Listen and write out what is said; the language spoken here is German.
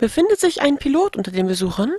Befindet sich ein Pilot unter den Besuchern?